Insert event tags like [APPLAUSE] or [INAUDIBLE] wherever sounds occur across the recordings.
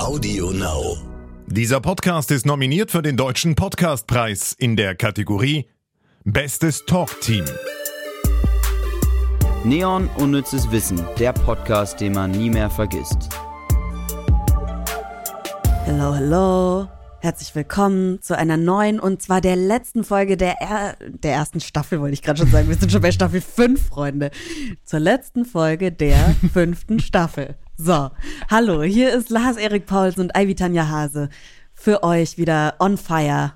Audio Now. Dieser Podcast ist nominiert für den Deutschen Podcastpreis in der Kategorie Bestes Talkteam. Neon Unnützes Wissen, der Podcast, den man nie mehr vergisst. Hallo, hallo. Herzlich willkommen zu einer neuen und zwar der letzten Folge der, er der ersten Staffel, wollte ich gerade schon sagen. Wir sind schon bei Staffel 5, Freunde. Zur letzten Folge der fünften Staffel. So, hallo, hier ist Lars Erik Paulsen und Ivy Tanja Hase. Für euch wieder on fire.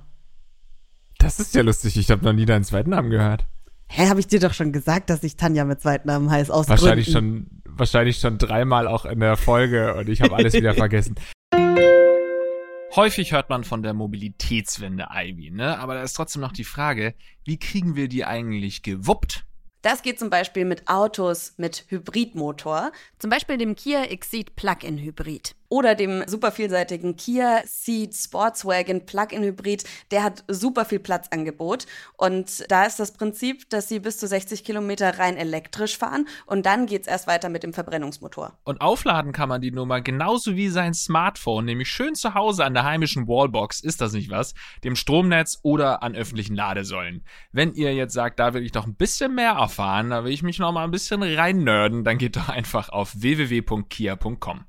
Das ist ja lustig, ich habe noch nie deinen zweiten Namen gehört. Hä, habe ich dir doch schon gesagt, dass ich Tanja mit zweiten Namen heiße? Aus Wahrscheinlich Gründen. schon, wahrscheinlich schon dreimal auch in der Folge und ich habe alles wieder vergessen. [LAUGHS] Häufig hört man von der Mobilitätswende, Ivy, ne? Aber da ist trotzdem noch die Frage, wie kriegen wir die eigentlich gewuppt? Das geht zum Beispiel mit Autos mit Hybridmotor, zum Beispiel dem Kia Exceed Plug-in Hybrid oder dem super vielseitigen Kia Ceed Sportswagen Plug-in Hybrid. Der hat super viel Platzangebot und da ist das Prinzip, dass sie bis zu 60 Kilometer rein elektrisch fahren und dann geht's erst weiter mit dem Verbrennungsmotor. Und aufladen kann man die Nummer genauso wie sein Smartphone, nämlich schön zu Hause an der heimischen Wallbox, ist das nicht was, dem Stromnetz oder an öffentlichen Ladesäulen. Wenn ihr jetzt sagt, da will ich doch ein bisschen mehr erfahren, da will ich mich noch mal ein bisschen rein nerden, dann geht doch einfach auf www.kia.com.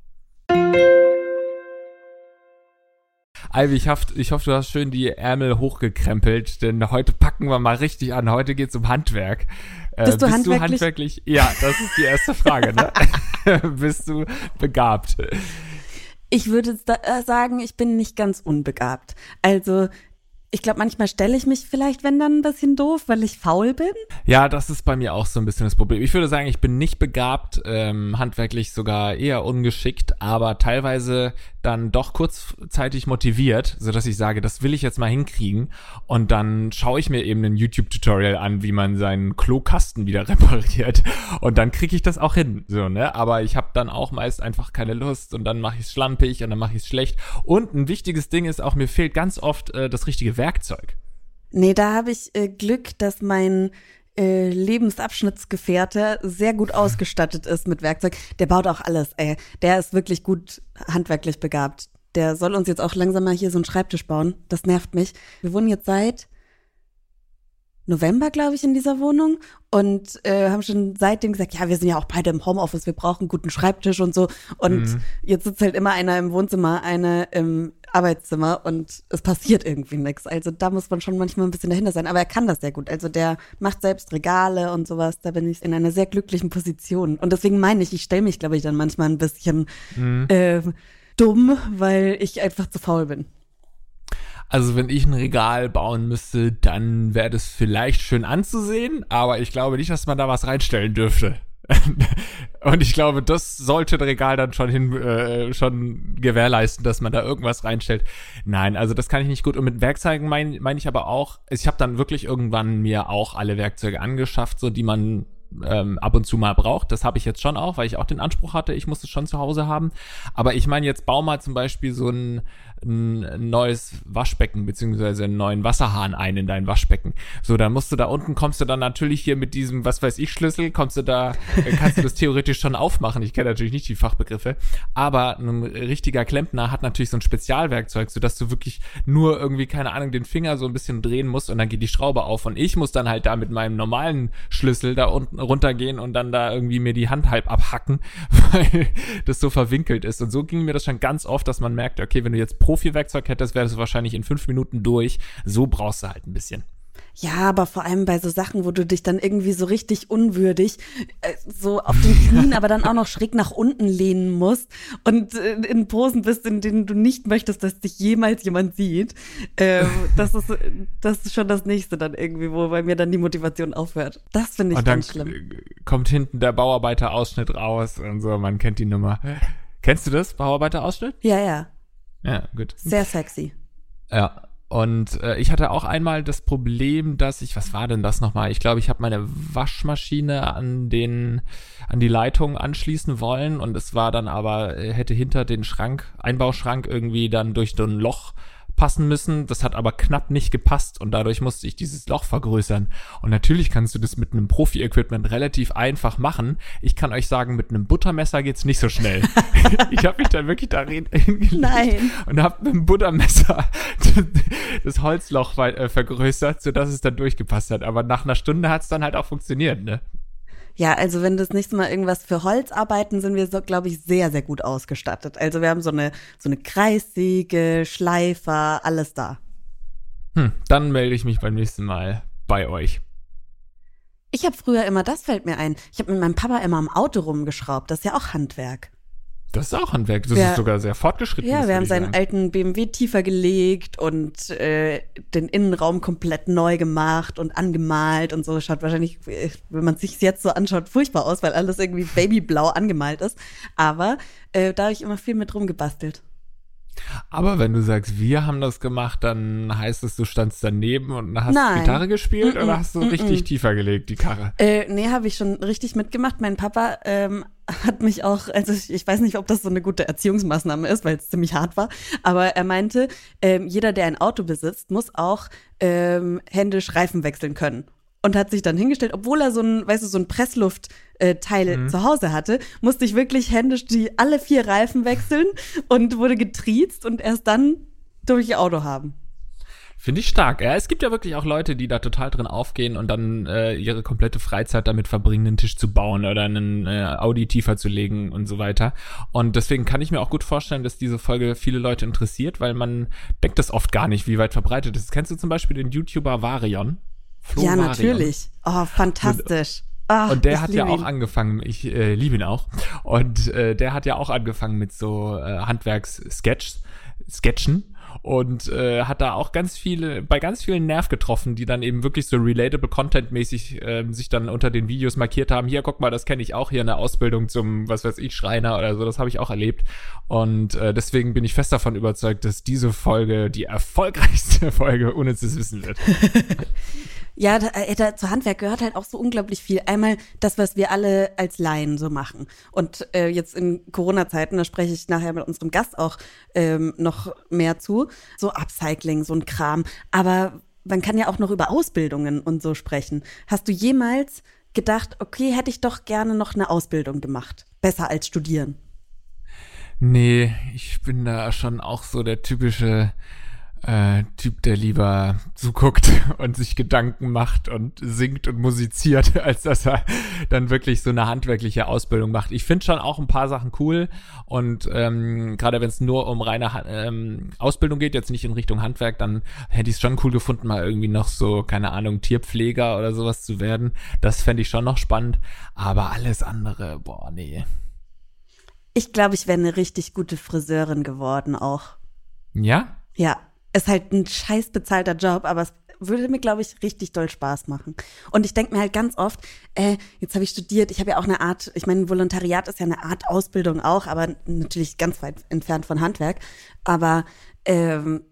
Ivy, ich hoffe, ich hoffe, du hast schön die Ärmel hochgekrempelt, denn heute packen wir mal richtig an. Heute geht's um Handwerk. Äh, Bist du bist handwerklich? du handwerklich? Ja, das ist die erste Frage, ne? [LAUGHS] bist du begabt? Ich würde äh, sagen, ich bin nicht ganz unbegabt. Also, ich glaube, manchmal stelle ich mich vielleicht, wenn dann ein bisschen doof, weil ich faul bin. Ja, das ist bei mir auch so ein bisschen das Problem. Ich würde sagen, ich bin nicht begabt, ähm, handwerklich sogar eher ungeschickt, aber teilweise dann doch kurzzeitig motiviert, so dass ich sage, das will ich jetzt mal hinkriegen und dann schaue ich mir eben ein YouTube-Tutorial an, wie man seinen Klokasten wieder [LAUGHS] repariert und dann kriege ich das auch hin, so ne. Aber ich habe dann auch meist einfach keine Lust und dann mache ich es schlampig und dann mache ich es schlecht. Und ein wichtiges Ding ist auch, mir fehlt ganz oft äh, das richtige Werkzeug. Nee, da habe ich äh, Glück, dass mein äh, Lebensabschnittsgefährte sehr gut ausgestattet ist mit Werkzeug. Der baut auch alles, ey. Der ist wirklich gut handwerklich begabt. Der soll uns jetzt auch langsam mal hier so einen Schreibtisch bauen. Das nervt mich. Wir wohnen jetzt seit November, glaube ich, in dieser Wohnung und äh, haben schon seitdem gesagt, ja, wir sind ja auch beide im Homeoffice, wir brauchen einen guten Schreibtisch und so. Und Mhm. jetzt sitzt halt immer einer im Wohnzimmer, eine im Arbeitszimmer und es passiert irgendwie nichts. Also da muss man schon manchmal ein bisschen dahinter sein. Aber er kann das sehr gut. Also der macht selbst Regale und sowas. Da bin ich in einer sehr glücklichen Position. Und deswegen meine ich, ich stelle mich, glaube ich, dann manchmal ein bisschen Mhm. äh, dumm, weil ich einfach zu faul bin. Also wenn ich ein Regal bauen müsste, dann wäre das vielleicht schön anzusehen, aber ich glaube nicht, dass man da was reinstellen dürfte. [LAUGHS] Und ich glaube, das sollte ein Regal dann schon hin, äh, schon gewährleisten, dass man da irgendwas reinstellt. Nein, also das kann ich nicht gut. Und mit Werkzeugen meine mein ich aber auch, ich habe dann wirklich irgendwann mir auch alle Werkzeuge angeschafft, so die man ähm, ab und zu mal braucht. Das habe ich jetzt schon auch, weil ich auch den Anspruch hatte, ich muss es schon zu Hause haben. Aber ich meine, jetzt bau mal zum Beispiel so ein, ein neues Waschbecken beziehungsweise einen neuen Wasserhahn ein in dein Waschbecken. So, dann musst du da unten, kommst du dann natürlich hier mit diesem, was weiß ich, Schlüssel, kommst du da, äh, kannst du das [LAUGHS] theoretisch schon aufmachen. Ich kenne natürlich nicht die Fachbegriffe, aber ein richtiger Klempner hat natürlich so ein Spezialwerkzeug, sodass du wirklich nur irgendwie, keine Ahnung, den Finger so ein bisschen drehen musst und dann geht die Schraube auf. Und ich muss dann halt da mit meinem normalen Schlüssel da unten runtergehen und dann da irgendwie mir die Hand halb abhacken, [LAUGHS] weil das so verwinkelt ist. Und so ging mir das schon ganz oft, dass man merkt, okay, wenn du jetzt Profi-Werkzeug hättest, wäre das wahrscheinlich in fünf Minuten durch. So brauchst du halt ein bisschen. Ja, aber vor allem bei so Sachen, wo du dich dann irgendwie so richtig unwürdig äh, so auf den Knien, [LAUGHS] aber dann auch noch schräg nach unten lehnen musst und äh, in Posen bist, in denen du nicht möchtest, dass dich jemals jemand sieht. Ähm, das ist das ist schon das nächste dann irgendwie, wo bei mir dann die Motivation aufhört. Das finde ich und dann ganz schlimm. äh, kommt hinten der Bauarbeiter-Ausschnitt raus und so, man kennt die Nummer. Kennst du das, Bauarbeiter-Ausschnitt? Ja, ja, Ja, gut. sehr sexy. Ja. Und äh, ich hatte auch einmal das Problem, dass ich, was war denn das nochmal? Ich glaube, ich habe meine Waschmaschine an den, an die Leitung anschließen wollen und es war dann aber, äh, hätte hinter den Schrank, Einbauschrank irgendwie dann durch so ein Loch passen müssen. Das hat aber knapp nicht gepasst und dadurch musste ich dieses Loch vergrößern. Und natürlich kannst du das mit einem Profi-Equipment relativ einfach machen. Ich kann euch sagen, mit einem Buttermesser geht's nicht so schnell. [LAUGHS] ich habe mich dann wirklich da hingelegt Nein. und habe mit dem Buttermesser [LAUGHS] das Holzloch äh, vergrößert, sodass es dann durchgepasst hat. Aber nach einer Stunde hat's dann halt auch funktioniert, ne? Ja, also wenn das nächste Mal irgendwas für Holz arbeiten, sind wir so, glaube ich, sehr, sehr gut ausgestattet. Also wir haben so eine, so eine Kreissäge, Schleifer, alles da. Hm, dann melde ich mich beim nächsten Mal bei euch. Ich habe früher immer, das fällt mir ein, ich habe mit meinem Papa immer am Auto rumgeschraubt. Das ist ja auch Handwerk. Das ist auch Handwerk. Das Ja. ist sogar sehr fortgeschritten. Ja, wir haben seinen sagen. alten BMW tiefer gelegt und äh, den Innenraum komplett neu gemacht und angemalt und so. Schaut wahrscheinlich, äh, wenn man sich jetzt so anschaut, furchtbar aus, weil alles irgendwie babyblau angemalt ist. Aber äh, da habe ich immer viel mit rumgebastelt. Aber wenn du sagst, wir haben das gemacht, dann heißt es, du standst daneben und hast Nein. Gitarre gespielt Mm-mm, oder hast du mm-mm. richtig tiefer gelegt, die Karre? Äh, nee, habe ich schon richtig mitgemacht. Mein Papa ähm, hat mich auch, also ich, ich weiß nicht, ob das so eine gute Erziehungsmaßnahme ist, weil es ziemlich hart war, aber er meinte, ähm, jeder, der ein Auto besitzt, muss auch ähm, händisch Reifen wechseln können. Und hat sich dann hingestellt, obwohl er so ein, weißt du, so ein Pressluftteil Mhm. zu Hause hatte, musste ich wirklich händisch die alle vier Reifen wechseln und wurde getriezt und erst dann durch ihr Auto haben. Finde ich stark. Ja, es gibt ja wirklich auch Leute, die da total drin aufgehen und dann äh, ihre komplette Freizeit damit verbringen, einen Tisch zu bauen oder einen äh, Audi tiefer zu legen und so weiter. Und deswegen kann ich mir auch gut vorstellen, dass diese Folge viele Leute interessiert, weil man denkt das oft gar nicht, wie weit verbreitet es ist. Kennst du zum Beispiel den YouTuber Varion? Flo ja, Varion. natürlich. Oh, fantastisch. Ah, Und der hat ja auch ihn. angefangen, ich äh, liebe ihn auch. Und äh, der hat ja auch angefangen mit so äh, Handwerks-Sketch, Sketchen und äh, hat da auch ganz viele, bei ganz vielen Nerv getroffen, die dann eben wirklich so relatable Content-mäßig ähm, sich dann unter den Videos markiert haben. Hier, guck mal, das kenne ich auch hier in der Ausbildung zum, was weiß ich, Schreiner oder so. Das habe ich auch erlebt. Und äh, deswegen bin ich fest davon überzeugt, dass diese Folge die erfolgreichste [LAUGHS] Folge ohne zu wissen wird. [LAUGHS] Ja, da, äh, da, zu Handwerk gehört halt auch so unglaublich viel. Einmal das, was wir alle als Laien so machen. Und äh, jetzt in Corona-Zeiten, da spreche ich nachher mit unserem Gast auch ähm, noch mehr zu, so Upcycling, so ein Kram. Aber man kann ja auch noch über Ausbildungen und so sprechen. Hast du jemals gedacht, okay, hätte ich doch gerne noch eine Ausbildung gemacht? Besser als studieren. Nee, ich bin da schon auch so der typische äh, Typ, der lieber zuguckt [LAUGHS] und sich Gedanken macht und singt und musiziert, [LAUGHS] als dass er dann wirklich so eine handwerkliche Ausbildung macht. Ich finde schon auch ein paar Sachen cool und ähm, gerade wenn es nur um reine Ha- ähm, Ausbildung geht, jetzt nicht in Richtung Handwerk, dann hätte ich es schon cool gefunden, mal irgendwie noch so, keine Ahnung, Tierpfleger oder sowas zu werden. Das fände ich schon noch spannend, aber alles andere, boah, nee. Ich glaube, ich wäre eine richtig gute Friseurin geworden auch. Ja? Ja, ist halt ein scheiß bezahlter Job, aber es würde mir, glaube ich, richtig doll Spaß machen. Und ich denke mir halt ganz oft, äh, jetzt habe ich studiert, ich habe ja auch eine Art, ich meine, Volontariat ist ja eine Art Ausbildung auch, aber natürlich ganz weit entfernt von Handwerk. Aber ähm,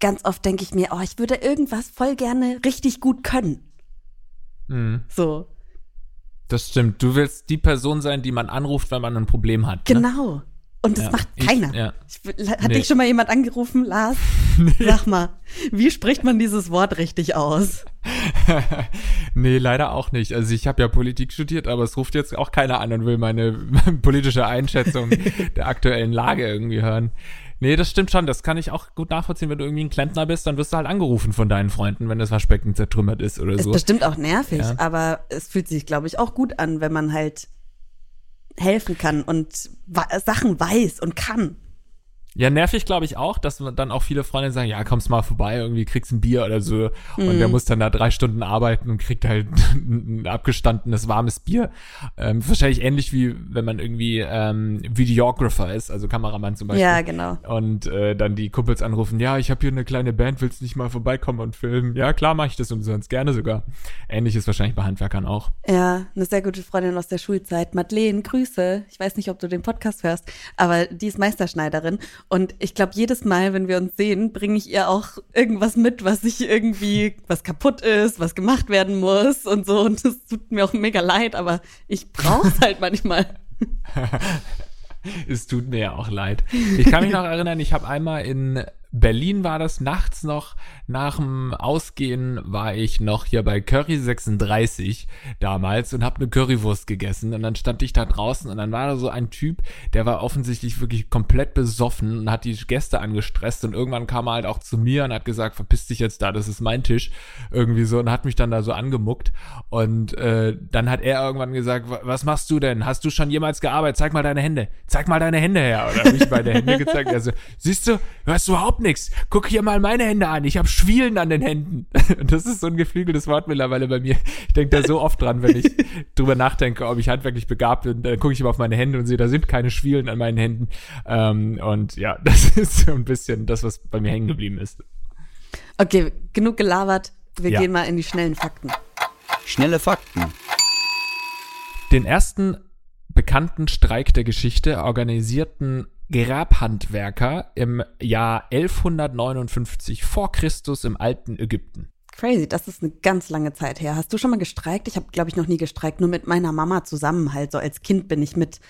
ganz oft denke ich mir, oh, ich würde irgendwas voll gerne richtig gut können. Mhm. So, Das stimmt. Du willst die Person sein, die man anruft, wenn man ein Problem hat. Ne? Und das Ja, macht ich- keiner. ja. Ich, hat Nee. dich schon mal jemand angerufen, Lars? [LAUGHS] Sag mal, wie spricht man dieses Wort richtig aus? [LAUGHS] nee, leider auch nicht. Also ich habe ja Politik studiert, aber es ruft jetzt auch keiner an und will meine [LAUGHS] politische Einschätzung der aktuellen Lage irgendwie hören. Nee, das stimmt schon. Das kann ich auch gut nachvollziehen. Wenn du irgendwie ein Klempner bist, dann wirst du halt angerufen von deinen Freunden, wenn das Waschbecken zertrümmert ist oder Ist so. bestimmt auch nervig, Ja. aber es fühlt sich, glaube ich, auch gut an, wenn man halt helfen kann und Sachen weiß und kann. Ja, nervig glaube ich auch, dass dann auch viele Freunde sagen, ja, kommst mal vorbei, irgendwie kriegst ein Bier oder so. Und Mhm. der muss dann da drei Stunden arbeiten und kriegt halt [LAUGHS] ein abgestandenes, warmes Bier. Ähm, wahrscheinlich ähnlich wie wenn man irgendwie ähm, Videographer ist, also Kameramann zum Beispiel. Ja, genau. Und äh, dann die Kumpels anrufen, ja, ich habe hier eine kleine Band, willst nicht mal vorbeikommen und filmen? Ja, klar mache ich das umsonst, gerne sogar. Ähnlich ist wahrscheinlich bei Handwerkern auch. Ja, eine sehr gute Freundin aus der Schulzeit, Madeleine, Grüße. Ich weiß nicht, ob du den Podcast hörst, aber die ist Meisterschneiderin. Und ich glaube, jedes Mal, wenn wir uns sehen, bringe ich ihr auch irgendwas mit, was ich irgendwie, was kaputt ist, was gemacht werden muss und so. Und das tut mir auch mega leid, aber ich brauche es halt manchmal. [LAUGHS] Es tut mir ja auch leid. Ich kann mich noch erinnern, ich habe einmal in Berlin war das nachts noch. Nach dem Ausgehen war ich noch hier bei Curry 36 damals und habe eine Currywurst gegessen. Und dann stand ich da draußen und dann war da so ein Typ, der war offensichtlich wirklich komplett besoffen und hat die Gäste angestresst. Und irgendwann kam er halt auch zu mir und hat gesagt, verpiss dich jetzt da, das ist mein Tisch. Irgendwie so und hat mich dann da so angemuckt. Und äh, dann hat er irgendwann gesagt, was machst du denn? Hast du schon jemals gearbeitet? Zeig mal deine Hände. Zeig mal deine Hände her. Oder habe ich meine Hände gezeigt. Also, siehst du, du hast überhaupt nichts. Guck hier mal meine Hände an. Ich habe Schwielen an den Händen. [LAUGHS] Das ist so ein geflügeltes Wort mittlerweile bei mir. Ich denke da so oft dran, wenn ich [LAUGHS] drüber nachdenke, ob ich handwerklich begabt bin. Dann gucke ich immer auf meine Hände und sehe, da sind keine Schwielen an meinen Händen. Ähm, und ja, [LAUGHS] das ist so ein bisschen das, was bei mir hängen geblieben ist. Okay, genug gelabert. Wir Ja. gehen mal in die schnellen Fakten. Schnelle Fakten. Den ersten bekannten Streik der Geschichte organisierten Grabhandwerker im Jahr 1159 vor Christus im alten Ägypten. Crazy, das ist eine ganz lange Zeit her. Hast du schon mal gestreikt? Ich habe, glaube ich, noch nie gestreikt. Nur mit meiner Mama zusammen halt. So als Kind bin ich mit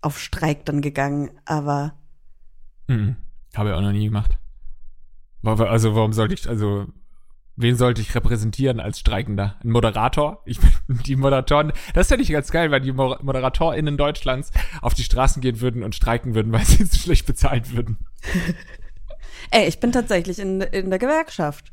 auf Streik dann gegangen. Aber Mhm. Habe ich auch noch nie gemacht. Also warum sollte ich, also wen sollte ich repräsentieren als Streikender? Ein Moderator? Ich bin [LAUGHS] die Moderatoren. Das fände ich ganz geil, weil die Mo- ModeratorInnen Deutschlands auf die Straßen gehen würden und streiken würden, [LAUGHS] weil sie zu schlecht bezahlt würden. [LAUGHS] ey, ich bin tatsächlich in, in der Gewerkschaft.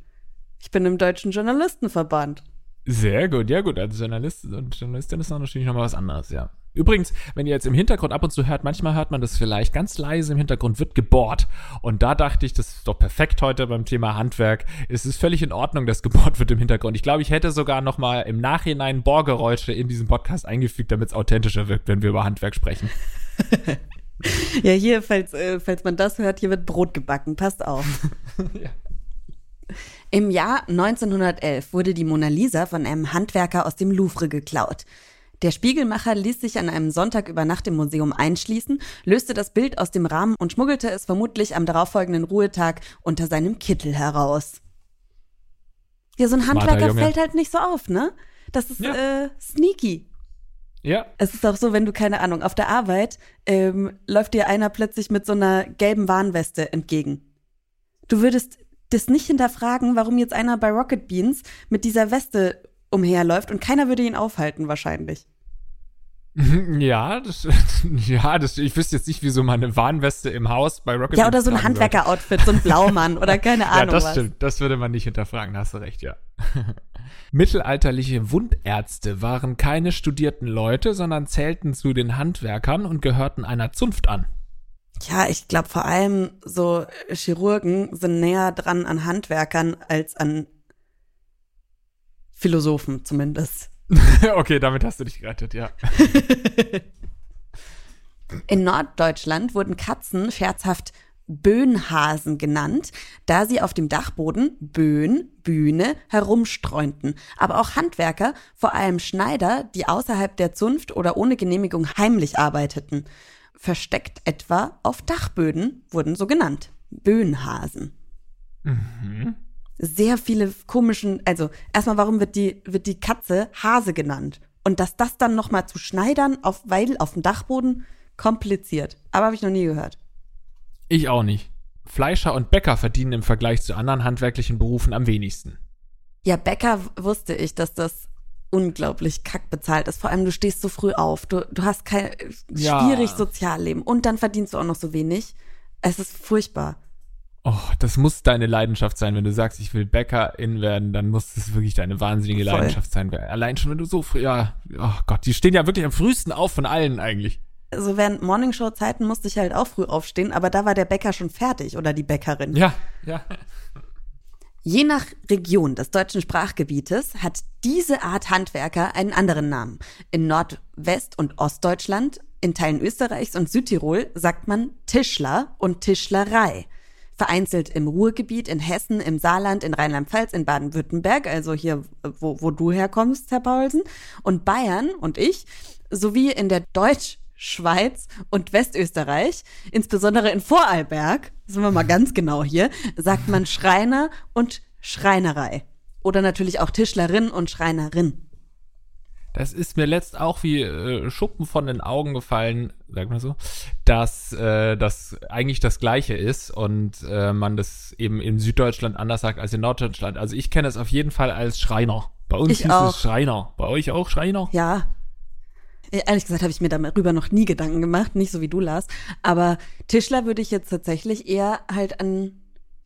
Ich bin im Deutschen Journalistenverband. Sehr gut, ja gut. Als Journalist und Journalistin ist natürlich nochmal was anderes, ja. Übrigens, wenn ihr jetzt im Hintergrund ab und zu hört, manchmal hört man das vielleicht ganz leise im Hintergrund, wird gebohrt. Und da dachte ich, das ist doch perfekt heute beim Thema Handwerk. Es ist völlig in Ordnung, dass gebohrt wird im Hintergrund. Ich glaube, ich hätte sogar nochmal im Nachhinein Bohrgeräusche in diesen Podcast eingefügt, damit es authentischer wirkt, wenn wir über Handwerk sprechen. [LAUGHS] Ja, hier, falls, äh, falls man das hört, hier wird Brot gebacken. Passt auf. [LAUGHS] Im Jahr 1911 wurde die Mona Lisa von einem Handwerker aus dem Louvre geklaut. Der Spiegelmacher ließ sich an einem Sonntag über Nacht im Museum einschließen, löste das Bild aus dem Rahmen und schmuggelte es vermutlich am darauffolgenden Ruhetag unter seinem Kittel heraus. Ja, so ein Handwerker fällt halt nicht so auf, ne? Das ist Ja. äh, sneaky. Ja, Es ist auch so, wenn du keine Ahnung, auf der Arbeit ähm, läuft dir einer plötzlich mit so einer gelben Warnweste entgegen. Du würdest das nicht hinterfragen, warum jetzt einer bei Rocket Beans mit dieser Weste umherläuft und keiner würde ihn aufhalten wahrscheinlich. [LAUGHS] ja, das, [LAUGHS] ja, das, ich wüsste jetzt nicht, wieso man eine Warnweste im Haus bei Rocket Ja, oder so ein. Handwerker-Outfit, so ein Blaumann oder keine [LAUGHS] Ja, Ahnung das was. stimmt. Das würde man nicht hinterfragen, hast du recht, ja. Mittelalterliche Wundärzte waren keine studierten Leute, sondern zählten zu den Handwerkern und gehörten einer Zunft an. Ja, ich glaube vor allem so Chirurgen sind näher dran an Handwerkern als an Philosophen zumindest. [LAUGHS] okay, damit hast du dich gerettet, ja. [LAUGHS] In Norddeutschland wurden Katzen scherzhaft Böhnhasen genannt, da sie auf dem Dachboden Böen, Bühne herumstreunten. Aber auch Handwerker, vor allem Schneider, die außerhalb der Zunft oder ohne Genehmigung heimlich arbeiteten. Versteckt etwa auf Dachböden wurden so genannt. Böhnhasen. Sehr viele komischen, also erstmal, warum wird die, wird die Katze Hase genannt? Und dass das dann nochmal zu schneidern, auf, weil auf dem Dachboden, kompliziert. Aber habe ich noch nie gehört. Ich auch nicht. Fleischer und Bäcker verdienen im Vergleich zu anderen handwerklichen Berufen am wenigsten. Ja, Bäcker wusste ich, dass das unglaublich kack bezahlt ist. Vor allem, du stehst so früh auf, du, du hast kein Ja. schwierig Sozialleben und dann verdienst du auch noch so wenig. Es ist furchtbar. Oh, das muss deine Leidenschaft sein. Wenn du sagst, ich will Bäckerin werden, dann muss das wirklich deine wahnsinnige Voll. Leidenschaft sein. Allein schon, wenn du so früh, ja, oh Gott, die stehen ja wirklich am frühesten auf von allen eigentlich. Also während Morningshow-Zeiten musste ich halt auch früh aufstehen, aber da war der Bäcker schon fertig oder die Bäckerin. Ja, ja. Je nach Region des deutschen Sprachgebietes hat diese Art Handwerker einen anderen Namen. In Nordwest- und Ostdeutschland, in Teilen Österreichs und Südtirol sagt man Tischler und Tischlerei. Vereinzelt im Ruhrgebiet, in Hessen, im Saarland, in Rheinland-Pfalz, in Baden-Württemberg, also hier, wo, wo du herkommst, Herr Paulsen, und Bayern und ich, sowie in der Deutschschweiz und Westösterreich, insbesondere in Vorarlberg, sind wir mal ganz genau hier, sagt man Schreiner und Schreinerei. Oder natürlich auch Tischlerin und Schreinerin. Das ist mir letzt auch wie äh, Schuppen von den Augen gefallen, sag mal so, dass äh, das eigentlich das Gleiche ist und äh, man das eben in Süddeutschland anders sagt als in Norddeutschland. Also ich kenne es auf jeden Fall als Schreiner. Bei uns Ich ist auch. es Schreiner. Bei euch auch Schreiner? Ja. Äh, Ehrlich gesagt habe ich mir darüber noch nie Gedanken gemacht, nicht so wie du, Lars. Aber Tischler würde ich jetzt tatsächlich eher halt an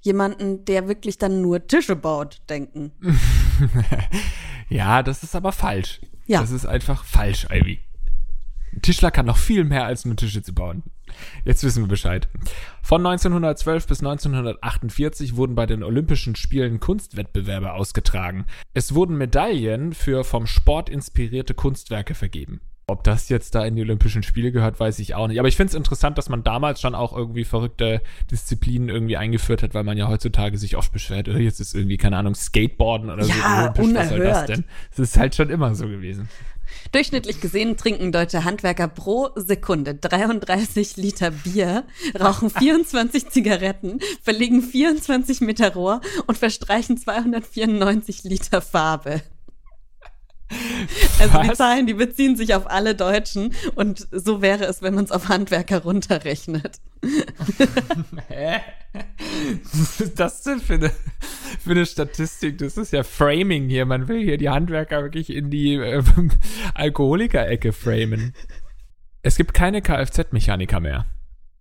jemanden, der wirklich dann nur Tische baut, denken. [LAUGHS] Ja, das ist aber falsch. Ja. Das ist einfach falsch, Ivy. Ein Tischler kann noch viel mehr als nur Tische zu bauen. Jetzt wissen wir Bescheid. Von 1912 bis 1948 wurden bei den Olympischen Spielen Kunstwettbewerbe ausgetragen. Es wurden Medaillen für vom Sport inspirierte Kunstwerke vergeben. Ob das jetzt da in die Olympischen Spiele gehört, weiß ich auch nicht. Aber ich finde es interessant, dass man damals schon auch irgendwie verrückte Disziplinen irgendwie eingeführt hat, weil man ja heutzutage sich oft beschwert, oh, jetzt ist irgendwie, keine Ahnung, Skateboarden oder Ja, so. olympisch, Was soll das unerhört. denn? Es ist halt schon immer so gewesen. Durchschnittlich gesehen trinken deutsche Handwerker pro Sekunde 33 Liter Bier, rauchen [LAUGHS] 24 Zigaretten, verlegen 24 Meter Rohr und verstreichen 294 Liter Farbe. Also die? Zahlen, die beziehen sich auf alle Deutschen und so wäre es, wenn man es auf Handwerker runterrechnet. [LAUGHS] Hä? Was ist das denn für eine, für eine Statistik? Das ist ja Framing hier. Man will hier die Handwerker wirklich in die äh, [LAUGHS] Alkoholiker-Ecke framen. Es gibt keine Kfz-Mechaniker mehr.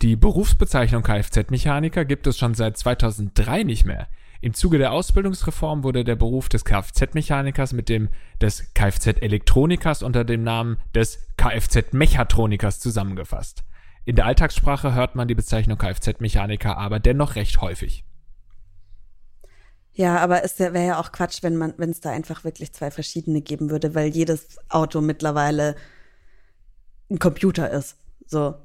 Die Berufsbezeichnung Kfz-Mechaniker gibt es schon seit 2003 nicht mehr. Im Zuge der Ausbildungsreform wurde der Beruf des Kfz-Mechanikers mit dem des Kfz-Elektronikers unter dem Namen des Kfz-Mechatronikers zusammengefasst. In der Alltagssprache hört man die Bezeichnung Kfz-Mechaniker aber dennoch recht häufig. Ja, aber es wäre ja auch Quatsch, wenn man, wenn es da einfach wirklich zwei verschiedene geben würde, weil jedes Auto mittlerweile ein Computer ist. So.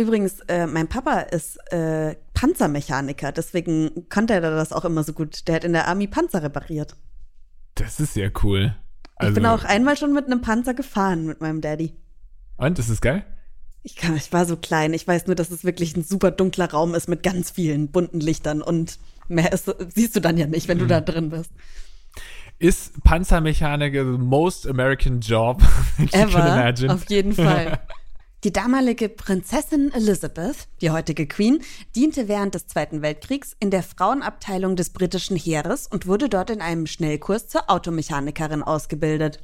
Übrigens, äh, mein Papa ist äh, Panzermechaniker, deswegen konnte er das auch immer so gut. Der hat in der Army Panzer repariert. Das ist sehr cool. Also, ich bin auch einmal schon mit einem Panzer gefahren mit meinem Daddy. Und, das ist geil? Ich, kann, ich war so klein. Ich weiß nur, dass es wirklich ein super dunkler Raum ist mit ganz vielen bunten Lichtern und mehr ist, siehst du dann ja nicht, wenn du da drin bist. Ist Panzermechaniker the most American job [LAUGHS] Ever, imagine? auf jeden Fall. [LAUGHS] Die damalige Prinzessin Elizabeth, die heutige Queen, diente während des Zweiten Weltkriegs in der Frauenabteilung des britischen Heeres und wurde dort in einem Schnellkurs zur Automechanikerin ausgebildet.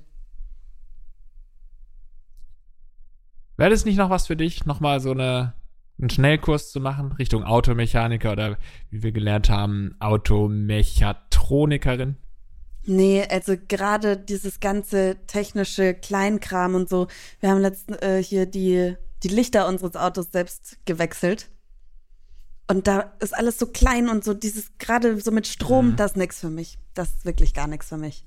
Wäre das nicht noch was für dich, nochmal so eine, einen Schnellkurs zu machen Richtung Automechaniker oder wie wir gelernt haben, Automechatronikerin? Nee, also gerade dieses ganze technische Kleinkram und so. Wir haben letztens äh, hier die, die Lichter unseres Autos selbst gewechselt. Und da ist alles so klein und so dieses, gerade so mit Strom, das ist nix für mich. Das ist wirklich gar nichts für mich.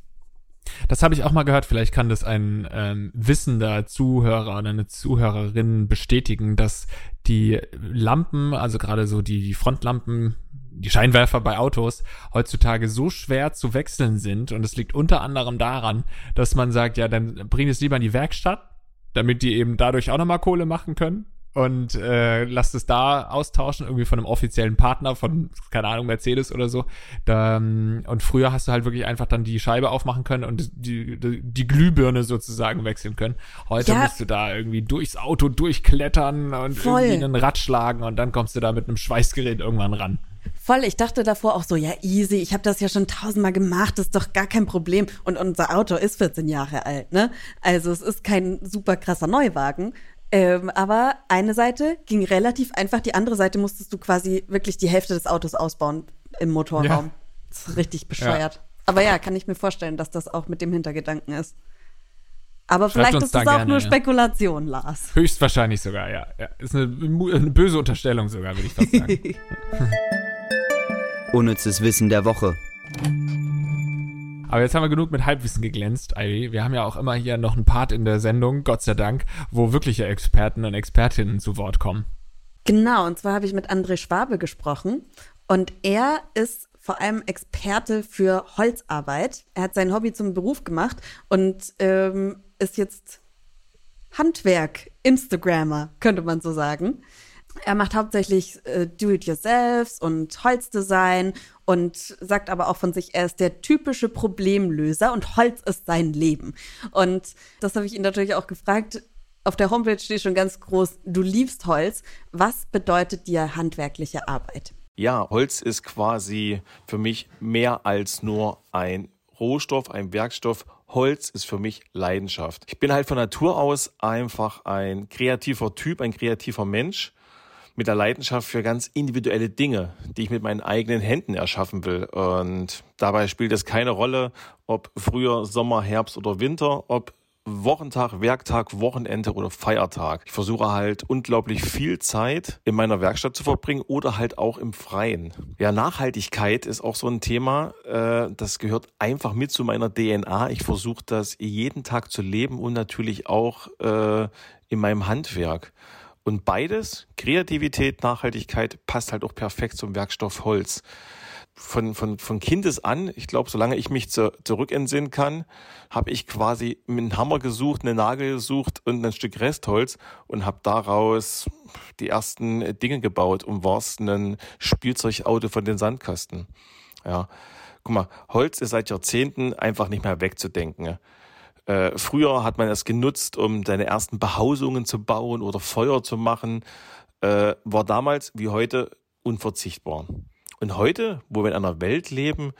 Das habe ich auch mal gehört. Vielleicht kann das ein ähm, wissender Zuhörer oder eine Zuhörerin bestätigen, dass die Lampen, also gerade so die, die Frontlampen, die Scheinwerfer bei Autos heutzutage so schwer zu wechseln sind. Und es liegt unter anderem daran, dass man sagt, ja, dann bring es lieber in die Werkstatt, damit die eben dadurch auch nochmal Kohle machen können. Und äh, lasst es da austauschen, irgendwie von einem offiziellen Partner, von, keine Ahnung, Mercedes oder so. Da, ähm, und früher hast du halt wirklich einfach dann die Scheibe aufmachen können und die, die, die Glühbirne sozusagen wechseln können. Heute Ja. musst du da irgendwie durchs Auto durchklettern und Voll. irgendwie einen Rad schlagen und dann kommst du da mit einem Schweißgerät irgendwann ran. Voll, ich dachte davor auch so, ja, easy, ich habe das ja schon tausendmal gemacht, das ist doch gar kein Problem. Und unser Auto ist 14 Jahre alt, ne? Also es ist kein super krasser Neuwagen. Ähm, aber eine Seite ging relativ einfach, die andere Seite musstest du quasi wirklich die Hälfte des Autos ausbauen im Motorraum. Ja. Das ist richtig bescheuert. Aber ja, kann ich mir vorstellen, dass das auch mit dem Hintergedanken ist. Aber Schreibt vielleicht ist da es auch gerne, nur ja. Spekulation, Lars. Höchstwahrscheinlich sogar, ja. ja. Ist eine, eine böse Unterstellung sogar, würde ich fast sagen. [LAUGHS] [LAUGHS] Unnützes Wissen der Woche. Aber jetzt haben wir genug mit Halbwissen geglänzt, Ivy. Wir haben ja auch immer hier noch einen Part in der Sendung, Gott sei Dank, wo wirkliche Experten und Expertinnen zu Wort kommen. Genau, und zwar habe ich mit André Schwabe gesprochen und er ist vor allem Experte für Holzarbeit. Er hat sein Hobby zum Beruf gemacht und ähm, ist jetzt Handwerk, Instagrammer, könnte man so sagen. Er macht hauptsächlich äh, Do-it-yourselfs und Holzdesign und sagt aber auch von sich, er ist der typische Problemlöser und Holz ist sein Leben. Und das habe ich ihn natürlich auch gefragt. Auf der Homepage steht schon ganz groß, du liebst Holz. Was bedeutet dir handwerkliche Arbeit? Ja, Holz ist quasi für mich mehr als nur ein Rohstoff, ein Werkstoff. Holz ist für mich Leidenschaft. Ich bin halt von Natur aus einfach ein kreativer Typ, ein kreativer Mensch mit der Leidenschaft für ganz individuelle Dinge, die ich mit meinen eigenen Händen erschaffen will. Und dabei spielt es keine Rolle, ob früher Sommer, Herbst oder Winter, ob Wochentag, Werktag, Wochenende oder Feiertag. Ich versuche halt unglaublich viel Zeit in meiner Werkstatt zu verbringen oder halt auch im Freien. Ja, Nachhaltigkeit ist auch so ein Thema, äh, das gehört einfach mit zu meiner DNA. Ich versuche das jeden Tag zu leben und natürlich auch äh, in meinem Handwerk. Und beides, Kreativität, Nachhaltigkeit, passt halt auch perfekt zum Werkstoff Holz von, von, von Kindes an, ich glaube, solange ich mich zu, zurückentsinnen kann, habe ich quasi mit einem Hammer gesucht, eine Nagel gesucht und ein Stück Restholz und habe daraus die ersten Dinge gebaut und war es ein Spielzeugauto von den Sandkasten. Ja, guck mal, Holz ist seit Jahrzehnten einfach nicht mehr wegzudenken. Äh, früher hat man es genutzt, um seine ersten Behausungen zu bauen oder Feuer zu machen. Äh, war damals wie heute unverzichtbar. Und heute, wo wir in einer Welt leben,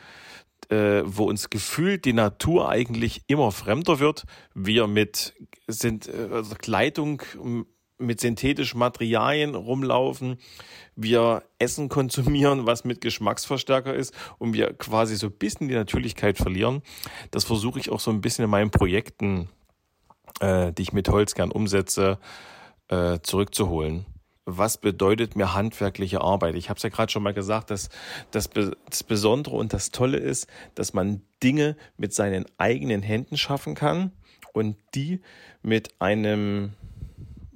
äh, wo uns gefühlt die Natur eigentlich immer fremder wird, wir mit sind, äh, also Kleidung mit synthetischen Materialien rumlaufen, wir Essen konsumieren, was mit Geschmacksverstärker ist und wir quasi so ein bisschen die Natürlichkeit verlieren. Das versuche ich auch so ein bisschen in meinen Projekten, äh, die ich mit Holz gern umsetze, äh, zurückzuholen was bedeutet mir handwerkliche Arbeit? Ich habe es ja gerade schon mal gesagt, dass das, das Besondere und das Tolle ist, dass man Dinge mit seinen eigenen Händen schaffen kann und die mit einem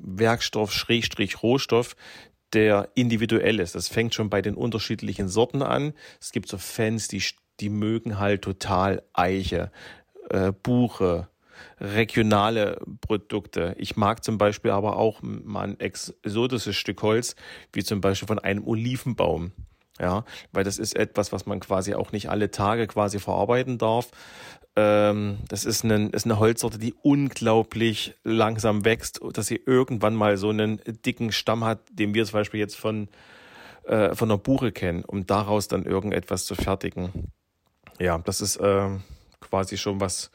Werkstoff, Schrägstrich, Rohstoff, der individuell ist. Das fängt schon bei den unterschiedlichen Sorten an. Es gibt so Fans, die, die mögen halt total Eiche, äh, Buche, regionale Produkte. Ich mag zum Beispiel aber auch mal ein exotisches Stück Holz, wie zum Beispiel von einem Olivenbaum. Ja, weil das ist etwas, was man quasi auch nicht alle Tage quasi verarbeiten darf. Ähm, das ist, ein, ist eine Holzsorte, die unglaublich langsam wächst, dass sie irgendwann mal so einen dicken Stamm hat, den wir zum Beispiel jetzt von, äh, von der Buche kennen, um daraus dann irgendetwas zu fertigen. Ja, das ist äh, quasi schon was,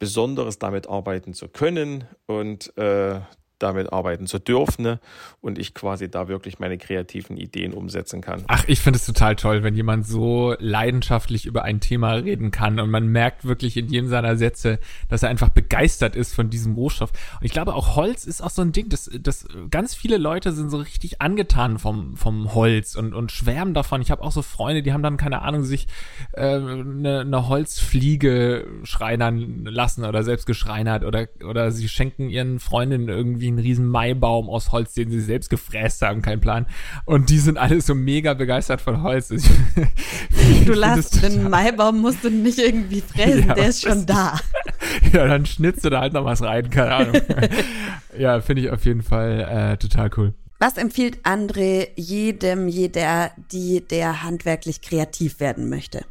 Besonderes damit arbeiten zu können und äh, damit arbeiten zu dürfen ne? und ich quasi da wirklich meine kreativen Ideen umsetzen kann. Ach, ich finde es total toll, wenn jemand so leidenschaftlich über ein Thema reden kann und man merkt wirklich in jedem seiner Sätze, dass er einfach begeistert ist von diesem Rohstoff. Und ich glaube auch Holz ist auch so ein Ding, dass, dass ganz viele Leute sind so richtig angetan vom, vom Holz und, und schwärmen davon. Ich habe auch so Freunde, die haben dann, keine Ahnung, sich äh, eine, eine Holzfliege schreinern lassen oder selbst geschreinert oder, oder sie schenken ihren Freundinnen irgendwie einen riesen Maibaum aus Holz, den sie selbst gefräst haben, kein Plan. Und die sind alle so mega begeistert von Holz. [LAUGHS] du lass, den Maibaum musst du nicht irgendwie fräsen, ja, der ist schon da. [LAUGHS] ja, dann schnitzt du da halt noch was rein, keine Ahnung. [LAUGHS] ja, finde ich auf jeden Fall äh, total cool. Was empfiehlt André jedem, jeder, die, der handwerklich kreativ werden möchte?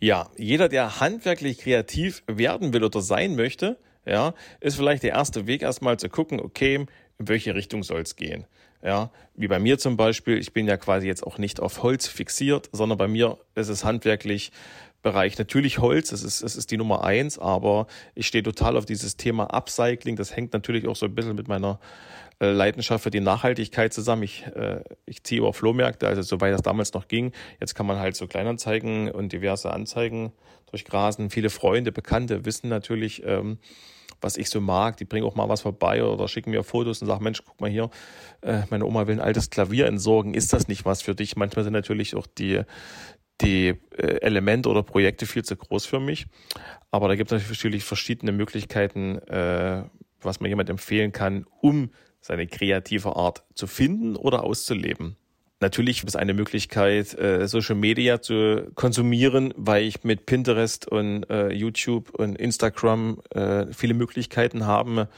Ja, jeder, der handwerklich kreativ werden will oder sein möchte, ja, ist vielleicht der erste Weg erstmal zu gucken, okay, in welche Richtung soll es gehen. Ja, wie bei mir zum Beispiel, ich bin ja quasi jetzt auch nicht auf Holz fixiert, sondern bei mir ist es handwerklich Bereich natürlich Holz, es ist, es ist die Nummer eins, aber ich stehe total auf dieses Thema Upcycling. Das hängt natürlich auch so ein bisschen mit meiner äh, Leidenschaft für die Nachhaltigkeit zusammen. Ich, äh, ich ziehe über Flohmärkte, also soweit das damals noch ging. Jetzt kann man halt so Kleinanzeigen und diverse Anzeigen durchgrasen. Viele Freunde, Bekannte wissen natürlich, ähm, was ich so mag. Die bringen auch mal was vorbei oder schicken mir Fotos und sagen, Mensch, guck mal hier, äh, meine Oma will ein altes Klavier entsorgen. Ist das nicht was für dich? Manchmal sind natürlich auch die, die äh, Elemente oder Projekte viel zu groß für mich. Aber da gibt es natürlich verschiedene Möglichkeiten, äh, was man jemand empfehlen kann, um seine kreative Art zu finden oder auszuleben. Natürlich ist eine Möglichkeit, äh, Social Media zu konsumieren, weil ich mit Pinterest und äh, YouTube und Instagram äh, viele Möglichkeiten habe,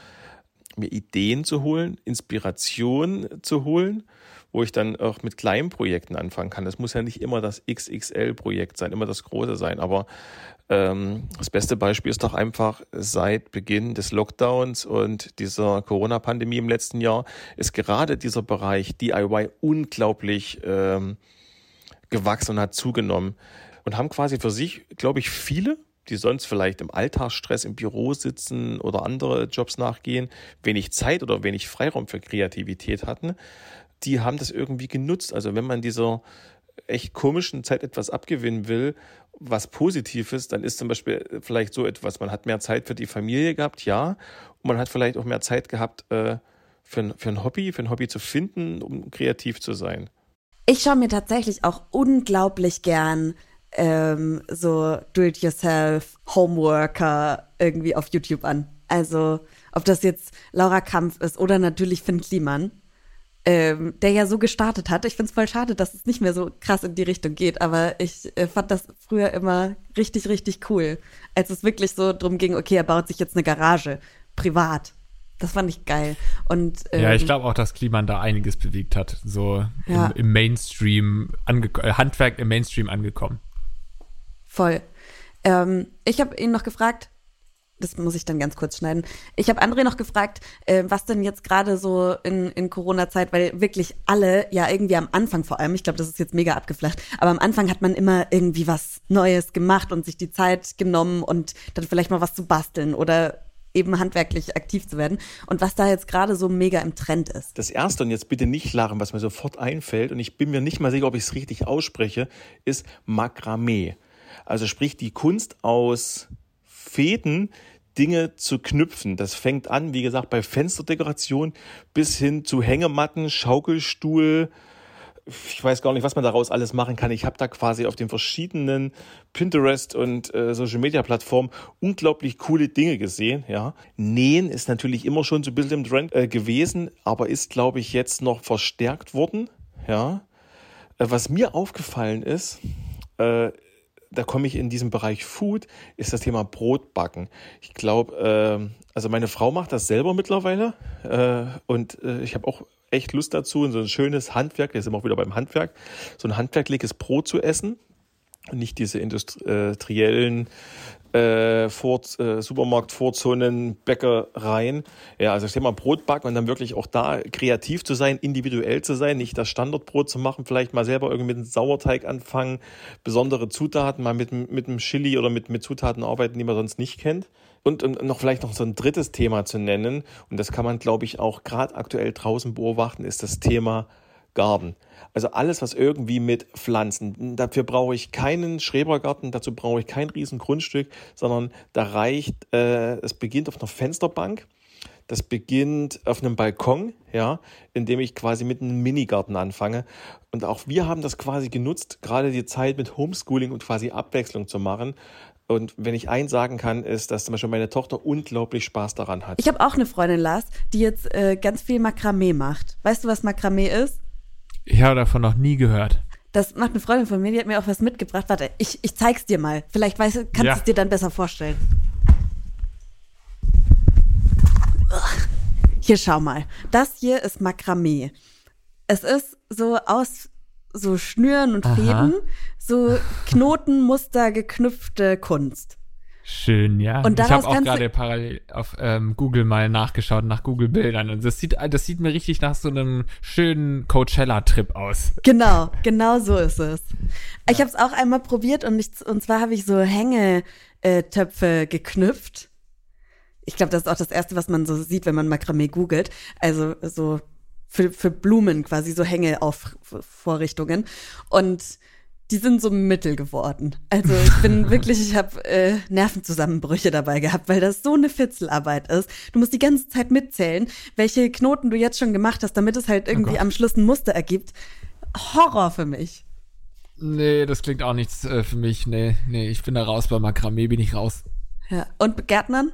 mir Ideen zu holen, Inspiration zu holen, wo ich dann auch mit kleinen Projekten anfangen kann. Das muss ja nicht immer das XXL-Projekt sein, immer das große sein. Aber ähm, das beste Beispiel ist doch einfach, seit Beginn des Lockdowns und dieser Corona-Pandemie im letzten Jahr ist gerade dieser Bereich DIY unglaublich ähm, gewachsen und hat zugenommen und haben quasi für sich, glaube ich, viele die sonst vielleicht im Alltagsstress im Büro sitzen oder andere Jobs nachgehen, wenig Zeit oder wenig Freiraum für Kreativität hatten, die haben das irgendwie genutzt. Also wenn man dieser echt komischen Zeit etwas abgewinnen will, was positiv ist, dann ist zum Beispiel vielleicht so etwas, man hat mehr Zeit für die Familie gehabt, ja, und man hat vielleicht auch mehr Zeit gehabt äh, für, ein, für ein Hobby, für ein Hobby zu finden, um kreativ zu sein. Ich schaue mir tatsächlich auch unglaublich gern ähm, so Do-it-yourself Homeworker irgendwie auf YouTube an. Also ob das jetzt Laura Kampf ist oder natürlich Finn Kliman, ähm, der ja so gestartet hat. Ich finde es voll schade, dass es nicht mehr so krass in die Richtung geht, aber ich äh, fand das früher immer richtig, richtig cool, als es wirklich so drum ging, okay, er baut sich jetzt eine Garage, privat. Das fand ich geil. Und, ähm, ja, ich glaube auch, dass Kliman da einiges bewegt hat. So ja. im, im, Mainstream, äh, Handwerk im Mainstream angekommen. Voll. Ähm, ich habe ihn noch gefragt, das muss ich dann ganz kurz schneiden. Ich habe André noch gefragt, äh, was denn jetzt gerade so in, in Corona-Zeit, weil wirklich alle, ja irgendwie am Anfang vor allem, ich glaube, das ist jetzt mega abgeflacht, aber am Anfang hat man immer irgendwie was Neues gemacht und sich die Zeit genommen und dann vielleicht mal was zu basteln oder eben handwerklich aktiv zu werden und was da jetzt gerade so mega im Trend ist. Das erste und jetzt bitte nicht lachen, was mir sofort einfällt und ich bin mir nicht mal sicher, ob ich es richtig ausspreche, ist Makramee. Also sprich die Kunst aus Fäden, Dinge zu knüpfen. Das fängt an, wie gesagt, bei Fensterdekoration bis hin zu Hängematten, Schaukelstuhl. Ich weiß gar nicht, was man daraus alles machen kann. Ich habe da quasi auf den verschiedenen Pinterest und äh, Social Media Plattformen unglaublich coole Dinge gesehen. Ja, Nähen ist natürlich immer schon so ein bisschen im Trend äh, gewesen, aber ist, glaube ich, jetzt noch verstärkt worden. Ja, äh, was mir aufgefallen ist, äh, da komme ich in diesem Bereich Food, ist das Thema Brotbacken. Ich glaube, äh, also meine Frau macht das selber mittlerweile äh, und äh, ich habe auch echt Lust dazu, so ein schönes Handwerk, jetzt sind wir auch wieder beim Handwerk, so ein handwerkliches Brot zu essen und nicht diese industriellen äh, vor, äh, Supermarkt, Vorzonen, Bäckereien. Ja, also ich sag mal Brot backen und dann wirklich auch da kreativ zu sein, individuell zu sein, nicht das Standardbrot zu machen, vielleicht mal selber irgendwie mit einem Sauerteig anfangen, besondere Zutaten, mal mit, mit einem Chili oder mit, mit Zutaten arbeiten, die man sonst nicht kennt. Und, und noch vielleicht noch so ein drittes Thema zu nennen, und das kann man, glaube ich, auch gerade aktuell draußen beobachten, ist das Thema Garten. Also alles, was irgendwie mit Pflanzen. Dafür brauche ich keinen Schrebergarten, dazu brauche ich kein riesen Grundstück, sondern da reicht, äh, es beginnt auf einer Fensterbank. Das beginnt auf einem Balkon, ja, in dem ich quasi mit einem Minigarten anfange. Und auch wir haben das quasi genutzt, gerade die Zeit mit Homeschooling und quasi Abwechslung zu machen. Und wenn ich eins sagen kann, ist, dass zum Beispiel meine Tochter unglaublich Spaß daran hat. Ich habe auch eine Freundin, Lars, die jetzt äh, ganz viel Makramee macht. Weißt du, was Makramee ist? Ich habe davon noch nie gehört. Das macht eine Freundin von mir, die hat mir auch was mitgebracht. Warte, ich, ich zeig's dir mal. Vielleicht weißt, kannst ja. du es dir dann besser vorstellen. Hier schau mal. Das hier ist Makramee. Es ist so aus so Schnüren und Fäden, Aha. so Knotenmuster geknüpfte Kunst. Schön, ja. Und ich habe auch gerade parallel auf ähm, Google mal nachgeschaut, nach Google-Bildern. Und das sieht, das sieht mir richtig nach so einem schönen Coachella-Trip aus. Genau, genau so [LAUGHS] ist es. Ich habe es auch einmal probiert und, ich, und zwar habe ich so Hängetöpfe geknüpft. Ich glaube, das ist auch das Erste, was man so sieht, wenn man Makramee googelt. Also so für, für Blumen quasi, so Hänge auf Vorrichtungen. Und die sind so mittel geworden. Also ich bin [LAUGHS] wirklich, ich habe äh, Nervenzusammenbrüche dabei gehabt, weil das so eine Fitzelarbeit ist. Du musst die ganze Zeit mitzählen, welche Knoten du jetzt schon gemacht hast, damit es halt oh irgendwie oh am Schluss ein Muster ergibt. Horror für mich. Nee, das klingt auch nichts äh, für mich. Nee, nee, ich bin da raus. Bei Makramee bin ich raus. Ja, und Gärtnern?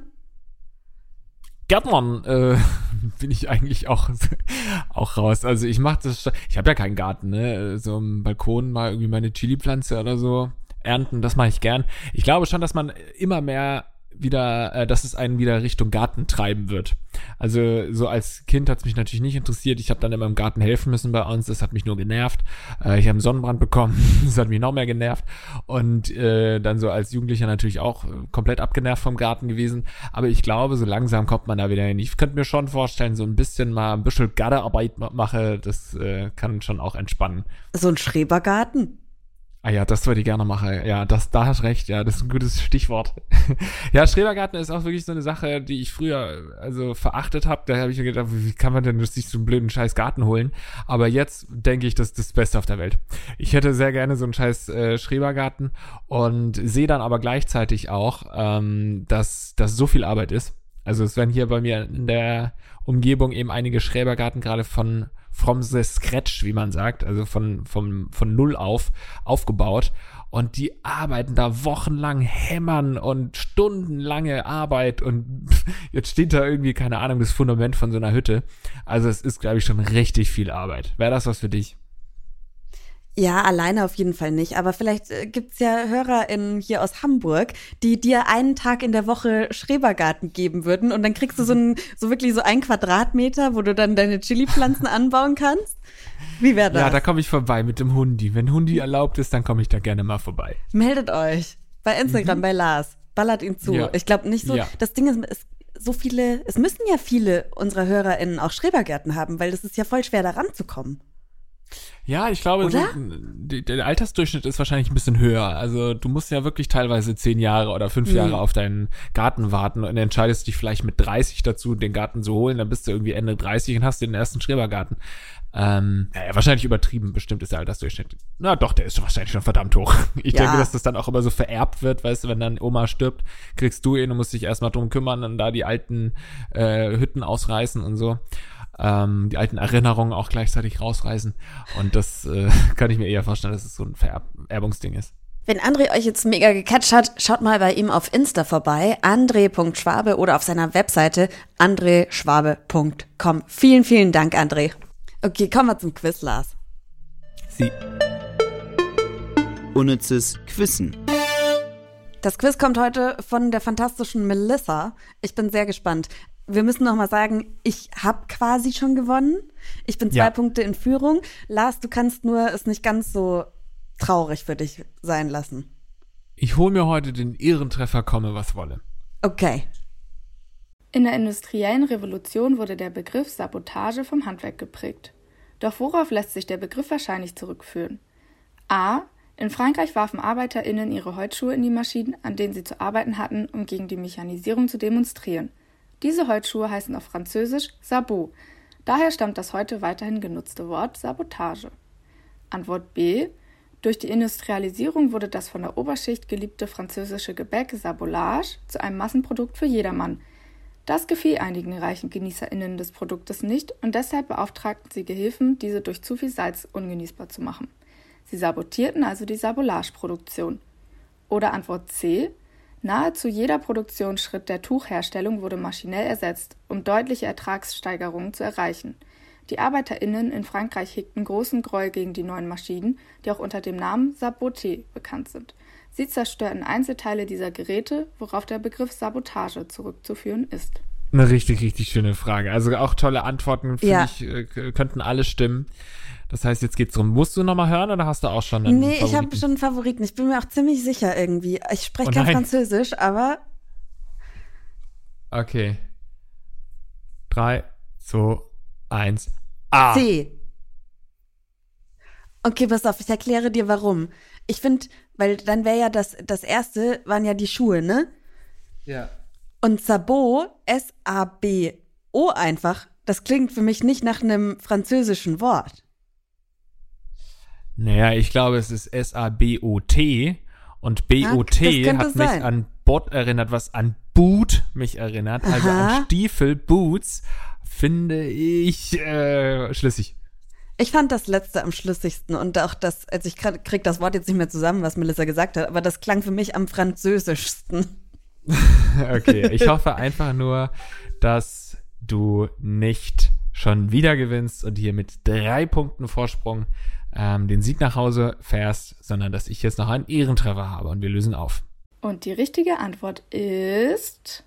Gärtnern äh, [LAUGHS] bin ich eigentlich auch, [LAUGHS] auch raus. Also ich mache das ich habe ja keinen Garten, ne? So im Balkon mal irgendwie meine Chili-Pflanze oder so ernten, das mache ich gern. Ich glaube schon, dass man immer mehr wieder, äh, dass es einen wieder Richtung Garten treiben wird. Also so als Kind hat es mich natürlich nicht interessiert. Ich habe dann immer im Garten helfen müssen bei uns. Das hat mich nur genervt. Äh, ich habe einen Sonnenbrand bekommen. [LAUGHS] das hat mich noch mehr genervt. Und äh, dann so als Jugendlicher natürlich auch äh, komplett abgenervt vom Garten gewesen. Aber ich glaube, so langsam kommt man da wieder hin. Ich könnte mir schon vorstellen, so ein bisschen mal ein bisschen Gartenarbeit mache. Das äh, kann schon auch entspannen. So ein Schrebergarten? Ah ja, das würde ich gerne machen. Ja, das, da hast recht. Ja, das ist ein gutes Stichwort. [LAUGHS] ja, Schrebergarten ist auch wirklich so eine Sache, die ich früher also verachtet habe. Da habe ich mir gedacht, wie kann man denn sich so einen blöden scheiß Garten holen? Aber jetzt denke ich, das ist das Beste auf der Welt. Ich hätte sehr gerne so einen scheiß äh, Schrebergarten und sehe dann aber gleichzeitig auch, ähm, dass das so viel Arbeit ist. Also es werden hier bei mir in der Umgebung eben einige Schrebergarten gerade von from the scratch, wie man sagt, also von, von, von null auf, aufgebaut. Und die arbeiten da wochenlang, hämmern und stundenlange Arbeit und [LAUGHS] jetzt steht da irgendwie, keine Ahnung, das Fundament von so einer Hütte. Also es ist, glaube ich, schon richtig viel Arbeit. Wäre das was für dich? Ja, alleine auf jeden Fall nicht. Aber vielleicht äh, gibt's ja HörerInnen hier aus Hamburg, die dir einen Tag in der Woche Schrebergarten geben würden. Und dann kriegst du so, ein, so wirklich so ein Quadratmeter, wo du dann deine Chili-Pflanzen [LAUGHS] anbauen kannst. Wie wäre das? Ja, da komme ich vorbei mit dem Hundi. Wenn Hundi erlaubt ist, dann komme ich da gerne mal vorbei. Meldet euch bei Instagram, mhm. bei Lars. Ballert ihn zu. Ja. Ich glaube nicht so. Ja. Das Ding ist, es, so viele, es müssen ja viele unserer HörerInnen auch Schrebergärten haben, weil das ist ja voll schwer, da ranzukommen. Ja, ich glaube, so, der Altersdurchschnitt ist wahrscheinlich ein bisschen höher. Also du musst ja wirklich teilweise zehn Jahre oder fünf mhm. Jahre auf deinen Garten warten und entscheidest dich vielleicht mit 30 dazu, den Garten zu holen. Dann bist du irgendwie Ende 30 und hast den ersten Schrebergarten. Ähm, ja, wahrscheinlich übertrieben, bestimmt ist der Altersdurchschnitt. Na doch, der ist wahrscheinlich schon verdammt hoch. [LAUGHS] Ich ja. denke, dass das dann auch immer so vererbt wird, weißt du, wenn dann Oma stirbt, kriegst du ihn und musst dich erstmal drum kümmern und da die alten äh, Hütten ausreißen und so ähm, die alten Erinnerungen auch gleichzeitig rausreißen. Und das äh, [LAUGHS] kann ich mir eher vorstellen, dass es so ein Vererbungsding ist. Wenn André euch jetzt mega gecatcht hat, schaut mal bei ihm auf Insta vorbei, andre.schwabe oder auf seiner Webseite andreschwabe.com. Vielen, vielen Dank, André. Okay, kommen wir zum Quiz, Lars. Sie. Unnützes Quissen. Das Quiz kommt heute von der fantastischen Melissa. Ich bin sehr gespannt wir müssen noch mal sagen, ich habe quasi schon gewonnen. Ich bin zwei ja. Punkte in Führung. Lars, du kannst nur es nicht ganz so traurig für dich sein lassen. Ich hole mir heute den Ehrentreffer, komme was wolle. Okay. In der industriellen Revolution wurde der Begriff Sabotage vom Handwerk geprägt. Doch worauf lässt sich der Begriff wahrscheinlich zurückführen? A. In Frankreich warfen ArbeiterInnen ihre Holzschuhe in die Maschinen, an denen sie zu arbeiten hatten, um gegen die Mechanisierung zu demonstrieren. Diese Holzschuhe heißen auf Französisch Sabot. Daher stammt das heute weiterhin genutzte Wort Sabotage. Antwort B. Durch die Industrialisierung wurde das von der Oberschicht geliebte französische Gebäck Sabolage zu einem Massenprodukt für jedermann. Das gefiel einigen reichen GenießerInnen des Produktes nicht und deshalb beauftragten sie Gehilfen, diese durch zu viel Salz ungenießbar zu machen. Sie sabotierten also die Sabolage-Produktion. Oder Antwort C. Nahezu jeder Produktionsschritt der Tuchherstellung wurde maschinell ersetzt, um deutliche Ertragssteigerungen zu erreichen. Die ArbeiterInnen in Frankreich hegten großen Groll gegen die neuen Maschinen, die auch unter dem Namen Saboté bekannt sind. Sie zerstörten Einzelteile dieser Geräte, worauf der Begriff Sabotage zurückzuführen ist. Eine richtig, richtig schöne Frage. Also auch tolle Antworten, finde ja. ich, äh, könnten alle stimmen. Das heißt, jetzt geht's drum. Musst du nochmal hören oder hast du auch schon einen Nee, Favoriten? ich habe schon einen Favoriten. Ich bin mir auch ziemlich sicher irgendwie. Ich spreche oh kein Französisch, aber. Okay. Drei, zwei, eins. A. C. Okay, pass auf, ich erkläre dir warum. Ich finde, weil dann wäre ja das, das erste, waren ja die Schuhe, ne? Ja. Und Sabot, S-A-B-O einfach, das klingt für mich nicht nach einem französischen Wort. Naja, ich glaube, es ist S-A-B-O-T und B-O-T ja, hat mich sein. an Bot erinnert, was an Boot mich erinnert. Aha. Also an Stiefel, Boots, finde ich äh, schlüssig. Ich fand das letzte am schlüssigsten und auch das, also ich krieg das Wort jetzt nicht mehr zusammen, was Melissa gesagt hat, aber das klang für mich am französischsten. [LAUGHS] okay, ich hoffe einfach nur, dass du nicht schon wieder gewinnst und hier mit drei Punkten Vorsprung ähm, den Sieg nach Hause fährst, sondern dass ich jetzt noch einen Ehrentreffer habe und wir lösen auf. Und die richtige Antwort ist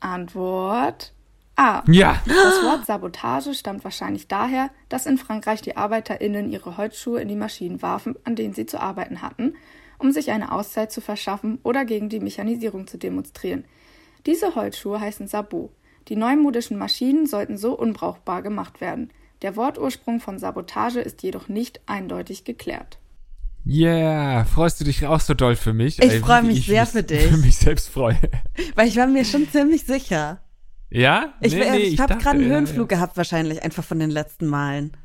Antwort A. Ja. Das Wort Sabotage stammt wahrscheinlich daher, dass in Frankreich die ArbeiterInnen ihre Holzschuhe in die Maschinen warfen, an denen sie zu arbeiten hatten, um sich eine Auszeit zu verschaffen oder gegen die Mechanisierung zu demonstrieren. Diese Holzschuhe heißen Sabot. Die neumodischen Maschinen sollten so unbrauchbar gemacht werden. Der Wortursprung von Sabotage ist jedoch nicht eindeutig geklärt. Yeah, freust du dich auch so doll für mich? Ich Ey, freu wie mich sehr [LAUGHS] für dich. Für mich selbst freue. Weil ich war mir schon ziemlich sicher. Ja? Ich, Nee, nee, ich habe gerade einen ja, Höhenflug ja. gehabt, wahrscheinlich einfach von den letzten Malen.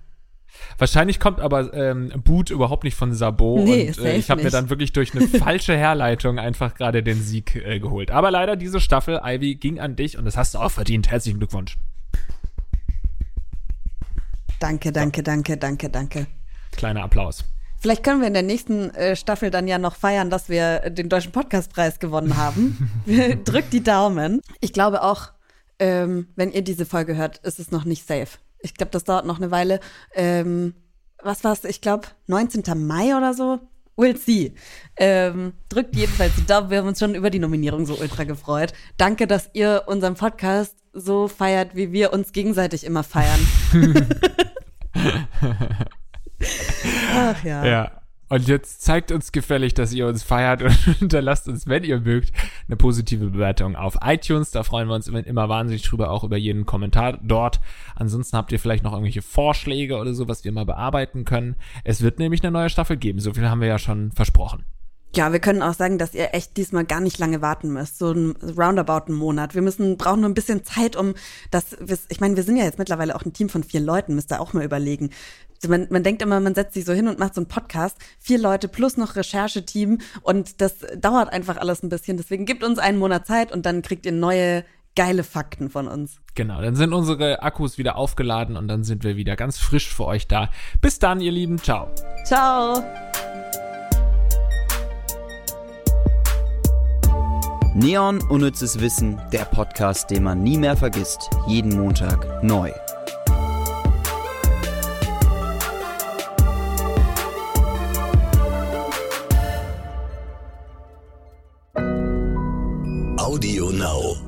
Wahrscheinlich kommt aber ähm, Boot überhaupt nicht von Sabot Nee, und äh, ich habe mir dann wirklich durch eine [LAUGHS] falsche Herleitung einfach gerade den Sieg äh, geholt. Aber leider diese Staffel, Ivy, ging an dich und das hast du auch verdient. Herzlichen Glückwunsch. Danke, danke, danke, danke, danke. Kleiner Applaus. Vielleicht können wir in der nächsten äh, Staffel dann ja noch feiern, dass wir den Deutschen Podcastpreis gewonnen haben. [LAUGHS] [LAUGHS] Drückt die Daumen. Ich glaube auch, ähm, wenn ihr diese Folge hört, ist es noch nicht safe. Ich glaube, das dauert noch eine Weile. Ähm, was war's? Ich glaube, 19. Mai oder so. We'll see. Ähm, drückt jedenfalls die Daumen. Wir haben uns schon über die Nominierung so ultra gefreut. Danke, dass ihr unseren Podcast so feiert, wie wir uns gegenseitig immer feiern. [LAUGHS] Ach ja. Ja. Und jetzt zeigt uns gefällig, dass ihr uns feiert und [LAUGHS] hinterlasst uns, wenn ihr mögt, eine positive Bewertung auf iTunes. Da freuen wir uns immer, immer wahnsinnig drüber, auch über jeden Kommentar dort. Ansonsten habt ihr vielleicht noch irgendwelche Vorschläge oder so, was wir mal bearbeiten können. Es wird nämlich eine neue Staffel geben. So viel haben wir ja schon versprochen. Ja, wir können auch sagen, dass ihr echt diesmal gar nicht lange warten müsst. So ein roundabout einen Monat. Wir müssen, brauchen nur ein bisschen Zeit, um das, ich meine, wir sind ja jetzt mittlerweile auch ein Team von vier Leuten, müsst ihr auch mal überlegen. Man, man denkt immer, man setzt sich so hin und macht so einen Podcast. Vier Leute plus noch Rechercheteam und das dauert einfach alles ein bisschen. Deswegen gibt uns einen Monat Zeit und dann kriegt ihr neue geile Fakten von uns. Genau, dann sind unsere Akkus wieder aufgeladen und dann sind wir wieder ganz frisch für euch da. Bis dann, ihr Lieben. Ciao. Ciao! Neon Unnützes Wissen, der Podcast, den man nie mehr vergisst. Jeden Montag neu. Audio Now.